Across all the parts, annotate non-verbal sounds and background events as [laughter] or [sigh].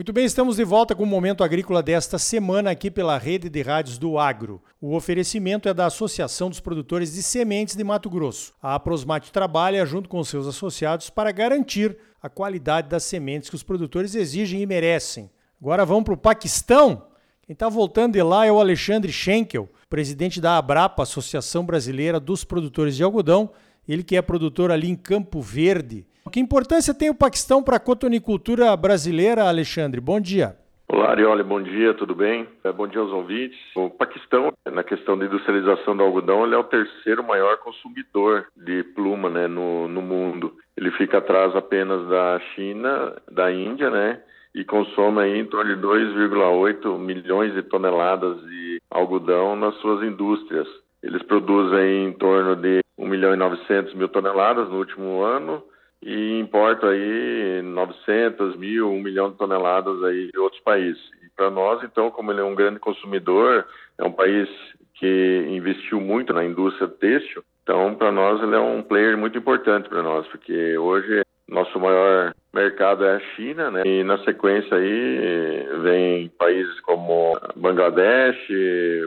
Muito bem, estamos de volta com o Momento Agrícola desta semana aqui pela Rede de Rádios do Agro. O oferecimento é da Associação dos Produtores de Sementes de Mato Grosso. A Aprosmate trabalha junto com seus associados para garantir a qualidade das sementes que os produtores exigem e merecem. Agora vamos para o Paquistão. Quem está voltando de lá é o Alexandre Schenkel, presidente da Abrapa, Associação Brasileira dos Produtores de Algodão, ele que é produtor ali em Campo Verde. Que importância tem o Paquistão para a cotonicultura brasileira, Alexandre? Bom dia. Olá, Arioli, bom dia, tudo bem? É, bom dia aos ouvintes. O Paquistão, na questão de industrialização do algodão, ele é o terceiro maior consumidor de pluma né, no, no mundo. Ele fica atrás apenas da China, da Índia, né? E consome aí em torno de 2,8 milhões de toneladas de algodão nas suas indústrias. Eles produzem em torno de 1 milhão e 900 mil toneladas no último ano e importa aí 900 mil, 1 milhão de toneladas aí de outros países. E para nós, então, como ele é um grande consumidor, é um país que investiu muito na indústria têxtil, então para nós ele é um player muito importante para nós, porque hoje nosso maior mercado é a China, né? E na sequência aí vem países como Bangladesh,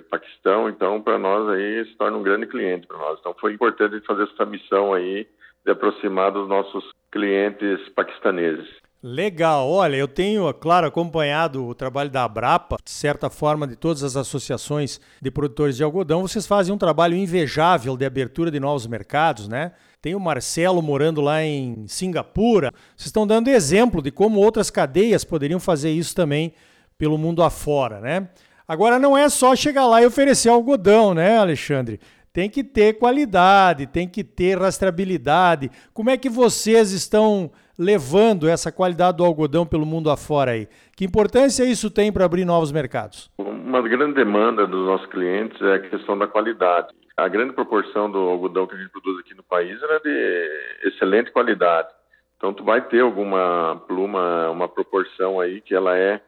Paquistão, então para nós aí se torna um grande cliente para nós. Então foi importante fazer essa missão aí de aproximar dos nossos clientes paquistaneses. Legal, olha, eu tenho, claro, acompanhado o trabalho da Abrapa, de certa forma, de todas as associações de produtores de algodão. Vocês fazem um trabalho invejável de abertura de novos mercados, né? Tem o Marcelo morando lá em Singapura. Vocês estão dando exemplo de como outras cadeias poderiam fazer isso também pelo mundo afora, né? Agora não é só chegar lá e oferecer algodão, né, Alexandre? Tem que ter qualidade, tem que ter rastreabilidade. Como é que vocês estão levando essa qualidade do algodão pelo mundo afora aí? Que importância isso tem para abrir novos mercados? Uma grande demanda dos nossos clientes é a questão da qualidade. A grande proporção do algodão que a gente produz aqui no país é de excelente qualidade. Então, tu vai ter alguma pluma, uma proporção aí que ela é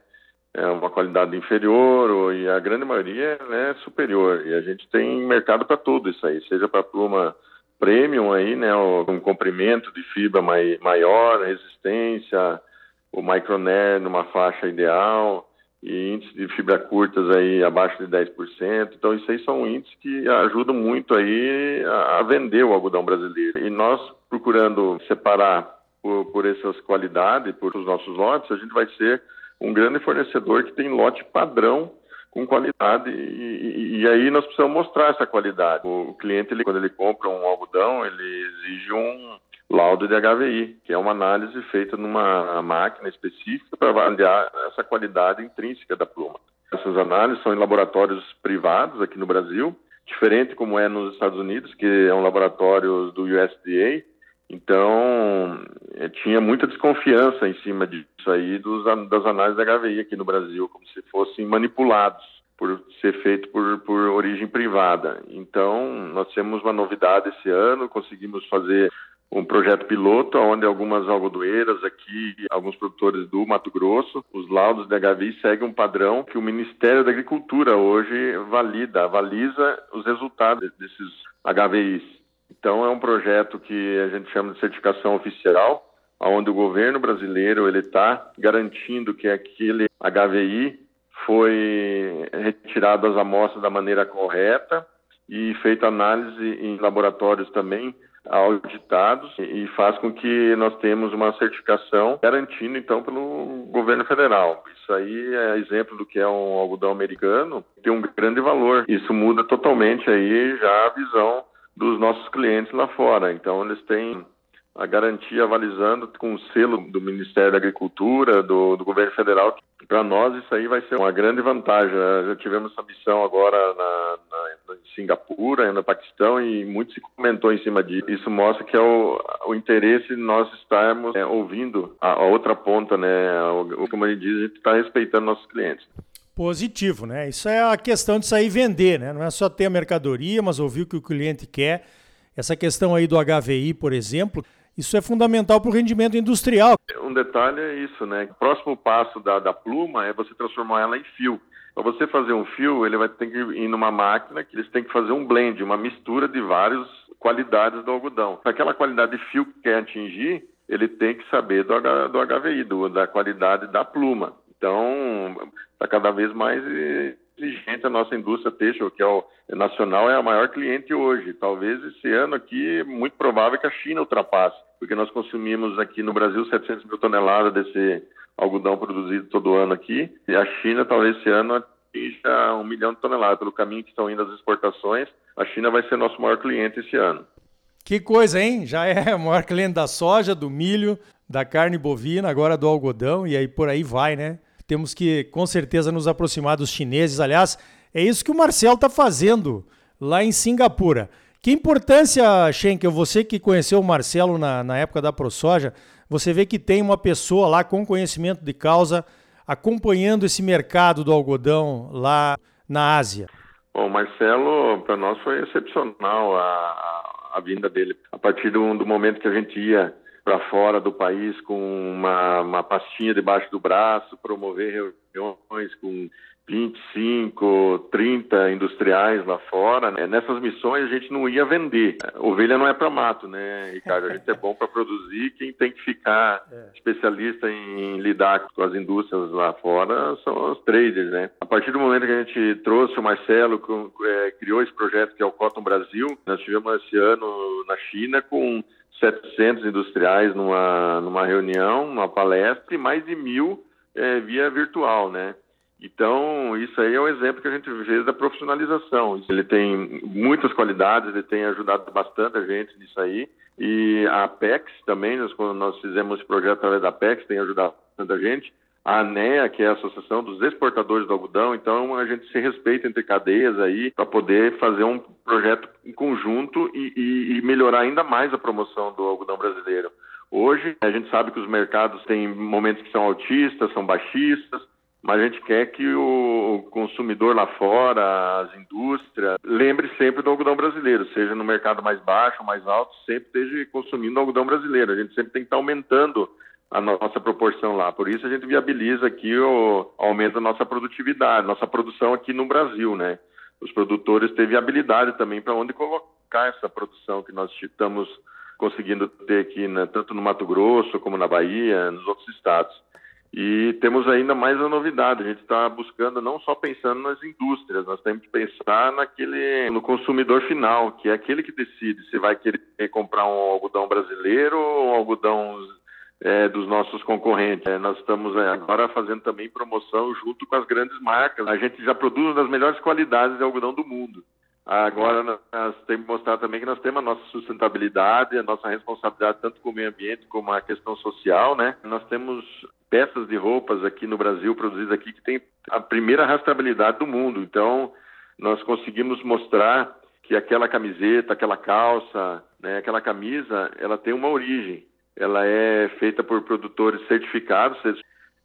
é uma qualidade inferior e a grande maioria é superior. E a gente tem mercado para tudo isso aí, seja para pluma premium aí, né, um comprimento de fibra mai, maior, resistência, o micronair numa faixa ideal e índice de fibra curtas aí abaixo de 10%. Então isso aí são índices que ajudam muito aí a, vender o algodão brasileiro. E nós procurando separar por, por essas qualidades, por os nossos lotes, a gente vai ser um grande fornecedor que tem lote padrão com qualidade e, e, aí nós precisamos mostrar essa qualidade. O, cliente, ele, quando ele compra um algodão, ele exige um laudo de HVI, que é uma análise feita numa máquina específica para avaliar essa qualidade intrínseca da pluma. Essas análises são em laboratórios privados aqui no Brasil, diferente como é nos Estados Unidos, que é um laboratório do USDA, então, eh, tinha muita desconfiança em cima disso aí dos, das análises da HVI aqui no Brasil, como se fossem manipulados por ser feito por, por origem privada. Então, nós temos uma novidade esse ano, conseguimos fazer um projeto piloto onde algumas algodoeiras aqui, alguns produtores do Mato Grosso, os laudos da HVI seguem um padrão que o Ministério da Agricultura hoje valida, avaliza os resultados desses HVIs. Então é um projeto que a gente chama de certificação oficial, onde o governo brasileiro ele está garantindo que aquele HVI foi retirado as amostras da maneira correta e feita análise em laboratórios também auditados e faz com que nós temos uma certificação garantindo então pelo governo federal. Isso aí é exemplo do que é um algodão americano, tem um grande valor. Isso muda totalmente aí já a visão dos nossos clientes lá fora. Então, eles têm a garantia avalizando com o selo do Ministério da Agricultura, do, do governo federal. Para nós, isso aí vai ser uma grande vantagem. Já tivemos essa missão agora na, na, em Singapura, no Paquistão, e muito se comentou em cima disso. Isso mostra que é o, o interesse de nós estarmos é, ouvindo a, a, outra ponta, né? O, como ele diz, a gente está respeitando nossos clientes positivo, né? Isso é a questão de sair vender, né? Não é só ter a mercadoria, mas ouvir o que o cliente quer. Essa questão aí do HVI, por exemplo, isso é fundamental para o rendimento industrial. Um detalhe é isso, né? O próximo passo da, da pluma é você transformar ela em fio. Para você fazer um fio, ele vai ter que ir numa máquina que eles têm que fazer um blend, uma mistura de várias qualidades do algodão. Aquela qualidade de fio que quer atingir, ele tem que saber do, do HVI, do, da qualidade da pluma. Então, está cada vez mais exigente a nossa indústria têxtil, que é o nacional, é a maior cliente hoje. Talvez esse ano aqui, muito provável que a China ultrapasse, porque nós consumimos aqui no Brasil 700 mil toneladas desse algodão produzido todo ano aqui, e a China talvez esse ano atinja um milhão de toneladas. Pelo caminho que estão indo as exportações, a China vai ser nosso maior cliente esse ano. Que coisa, hein? Já é [laughs] o maior cliente da soja, do milho, da carne bovina, agora do algodão, e aí por aí vai, né? Temos que, com certeza, nos aproximar dos chineses. Aliás, é isso que o Marcel está fazendo lá em Singapura. Que importância, Schenkel, você que conheceu o Marcelo na, na época da ProSoja, você vê que tem uma pessoa lá com conhecimento de causa acompanhando esse mercado do algodão lá na Ásia. Bom, Marcelo, para nós foi excepcional a, a, a, vinda dele. A partir do, do momento que a gente ia para fora do país com uma, uma pastinha debaixo do braço, promover reuniões com 25, 30 industriais lá fora. Né? Nessas missões a gente não ia vender. Ovelha não é para mato, né, Ricardo? A gente é bom para produzir. Quem tem que ficar [laughs] é. especialista em lidar com as indústrias lá fora são os traders, né? A partir do momento que a gente trouxe o Marcelo, é, criou esse projeto que é o Cotton Brasil, nós tivemos esse ano na China com 700 industriais numa, numa reunião, numa palestra e mais de mil é, via virtual, né? Então, isso aí é um exemplo que a gente vê da profissionalização. Ele tem muitas qualidades, ele tem ajudado bastante a gente nisso aí. E a Apex também, nós, quando nós fizemos esse projeto através da Apex, tem ajudado bastante a gente. A ANEA, que é a Associação dos Exportadores do Algodão, então a gente se respeita entre cadeias aí para poder fazer um projeto em conjunto e, e, e melhorar ainda mais a promoção do algodão brasileiro. Hoje, a gente sabe que os mercados têm momentos que são altistas, são baixistas, mas a gente quer que o consumidor lá fora, as indústrias, lembre sempre do algodão brasileiro, seja no mercado mais baixo, mais alto, sempre esteja consumindo algodão brasileiro. A gente sempre tem que estar aumentando a nossa proporção lá. Por isso a gente viabiliza aqui o aumento da nossa produtividade, nossa produção aqui no Brasil, né? Os produtores têm viabilidade também para onde colocar essa produção que nós estamos conseguindo ter aqui, né? tanto no Mato Grosso como na Bahia, nos outros estados. E temos ainda mais a novidade, a gente está buscando não só pensando nas indústrias, nós temos que pensar naquele, no consumidor final, que é aquele que decide se vai querer comprar um algodão brasileiro ou um algodão é, dos nossos concorrentes. É, nós estamos é, agora fazendo também promoção junto com as grandes marcas. A gente já produz das melhores qualidades de algodão do mundo. Agora nós temos que mostrar também que nós temos a nossa sustentabilidade, a nossa responsabilidade tanto com o meio ambiente como a questão social, né? Nós temos peças de roupas aqui no Brasil produzidas aqui que tem a primeira rastreabilidade do mundo. Então nós conseguimos mostrar que aquela camiseta, aquela calça, né, aquela camisa, ela tem uma origem. Ela é feita por produtores certificados.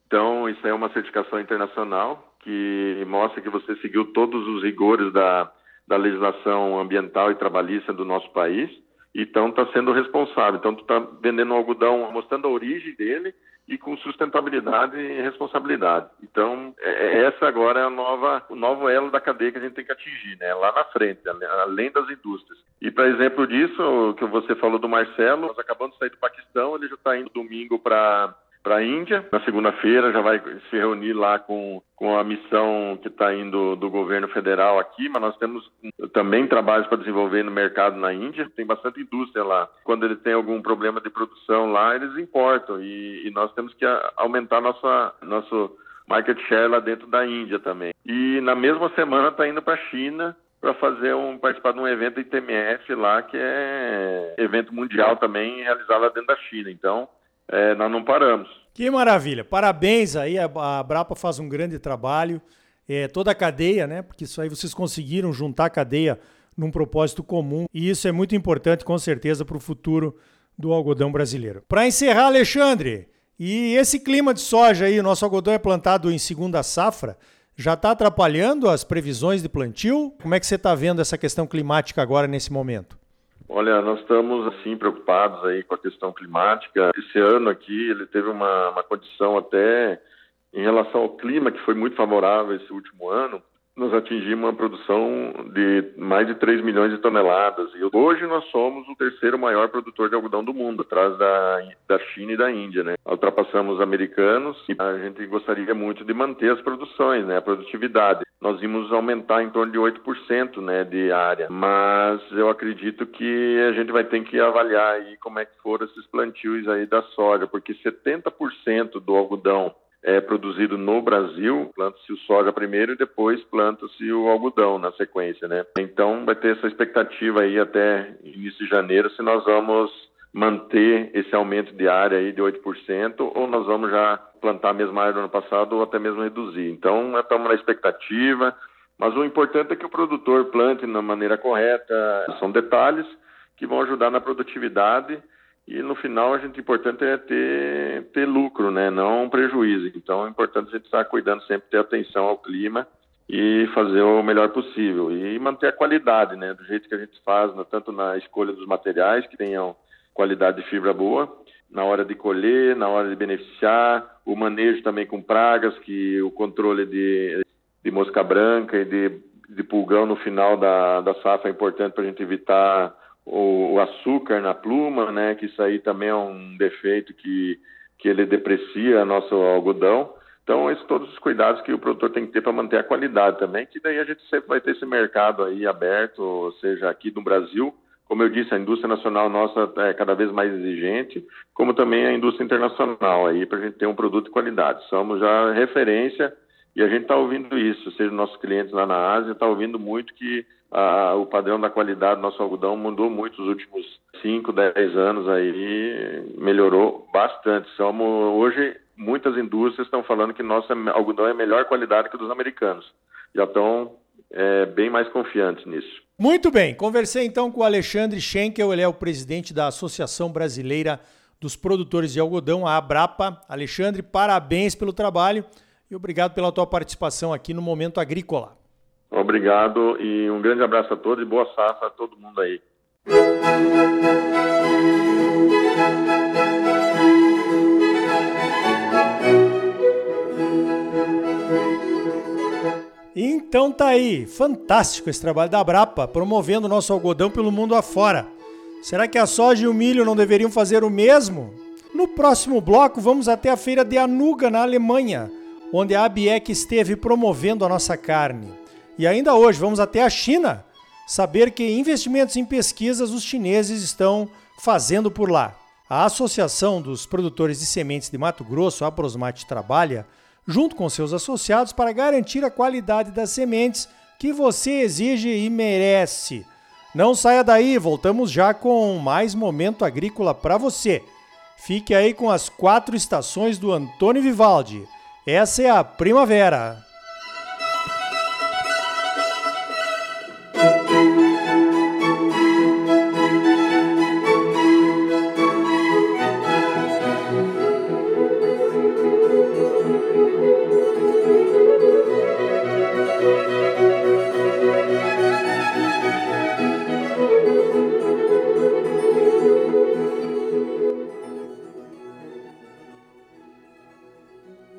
Então isso é uma certificação internacional que mostra que você seguiu todos os rigores da da legislação ambiental e trabalhista do nosso país. Então está sendo responsável. Então tu está vendendo um algodão, mostrando a origem dele e com sustentabilidade e responsabilidade. Então é, é, essa agora é a nova, o novo elo da cadeia que a gente tem que atingir, né? Lá na frente, além das indústrias. E para exemplo disso, o que você falou do Marcelo, nós acabamos de sair do Paquistão, ele já está indo domingo para para a Índia. Na segunda-feira já vai se reunir lá com, com a missão que está indo do governo federal aqui, mas nós temos também trabalhos para desenvolver no mercado na Índia. Tem bastante indústria lá. Quando eles têm algum problema de produção lá, eles importam e, e nós temos que aumentar nossa, nosso market share lá dentro da Índia também. E na mesma semana está indo para a China para fazer um participar de um evento ITMF lá que é evento mundial também realizado lá dentro da China. Então é, nós não paramos. Que maravilha. Parabéns aí, a, a Brapa faz um grande trabalho. É, toda a cadeia, né? Porque isso aí vocês conseguiram juntar a cadeia num propósito comum. E isso é muito importante, com certeza, para o futuro do algodão brasileiro. Para encerrar, Alexandre, e esse clima de soja aí, nosso algodão é plantado em segunda safra, já está atrapalhando as previsões de plantio? Como é que você está vendo essa questão climática agora nesse momento? Olha, nós estamos assim preocupados aí com a questão climática. Esse ano aqui ele teve uma, uma condição até em relação ao clima que foi muito favorável esse último ano. Nós atingimos uma produção de mais de 3 milhões de toneladas. E hoje nós somos o terceiro maior produtor de algodão do mundo, atrás da, da China e da Índia, né? Ultrapassamos os americanos e a gente gostaria muito de manter as produções, né? A produtividade. Nós vimos aumentar em torno de 8%, né, de área. Mas eu acredito que a gente vai ter que avaliar aí como é que foram esses plantios aí da soja, porque 70% do algodão é produzido no Brasil, planta-se o soja primeiro e depois planta-se o algodão na sequência, né? Então vai ter essa expectativa aí até início de janeiro se nós vamos manter esse aumento de área aí de 8% ou nós vamos já plantar a mesma área do ano passado ou até mesmo reduzir. Então estamos na expectativa, mas o importante é que o produtor plante na maneira correta. São detalhes que vão ajudar na produtividade e no final a gente importante é ter, ter lucro, né? Não prejuízo. Então é importante a gente estar cuidando sempre ter atenção ao clima e fazer o melhor possível e manter a qualidade, né? Do jeito que a gente faz, tanto na escolha dos materiais que tenham qualidade de fibra boa, na hora de colher, na hora de beneficiar, o manejo também com pragas, que o controle de, de mosca branca e de, de pulgão no final da, da safra é importante para a gente evitar o, o, açúcar na pluma, né? Que isso aí também é um defeito que, que ele deprecia nosso algodão. Então, esses todos os cuidados que o produtor tem que ter para manter a qualidade também, que daí a gente sempre vai ter esse mercado aí aberto, seja aqui no Brasil, como eu disse, a indústria nacional nossa é cada vez mais exigente, como também a indústria internacional aí, para a gente ter um produto de qualidade. Somos já referência e a gente está ouvindo isso, seja nossos clientes lá na Ásia, está ouvindo muito que a, o padrão da qualidade do nosso algodão mudou muito nos últimos 5, 10 anos aí, melhorou bastante. Somos, hoje, muitas indústrias estão falando que nosso algodão é melhor qualidade que o dos americanos. Já estão é, bem mais confiantes nisso. Muito bem, conversei então com o Alexandre Schenkel, ele é o presidente da Associação Brasileira dos Produtores de Algodão, a Abrapa. Alexandre, parabéns pelo trabalho e obrigado pela tua participação aqui no Momento Agrícola. Obrigado e um grande abraço a todos e boa safra a todo mundo aí. Então tá aí, fantástico esse trabalho da Brapa, promovendo o nosso algodão pelo mundo afora. Será que a soja e o milho não deveriam fazer o mesmo? No próximo bloco, vamos até a feira de Anuga, na Alemanha, onde a ABEC esteve promovendo a nossa carne. E ainda hoje vamos até a China saber que investimentos em pesquisas os chineses estão fazendo por lá. A Associação dos Produtores de Sementes de Mato Grosso, a Prosmate, trabalha junto com seus associados para garantir a qualidade das sementes que você exige e merece. Não saia daí, voltamos já com mais momento agrícola para você. Fique aí com as quatro estações do Antônio Vivaldi. Essa é a primavera.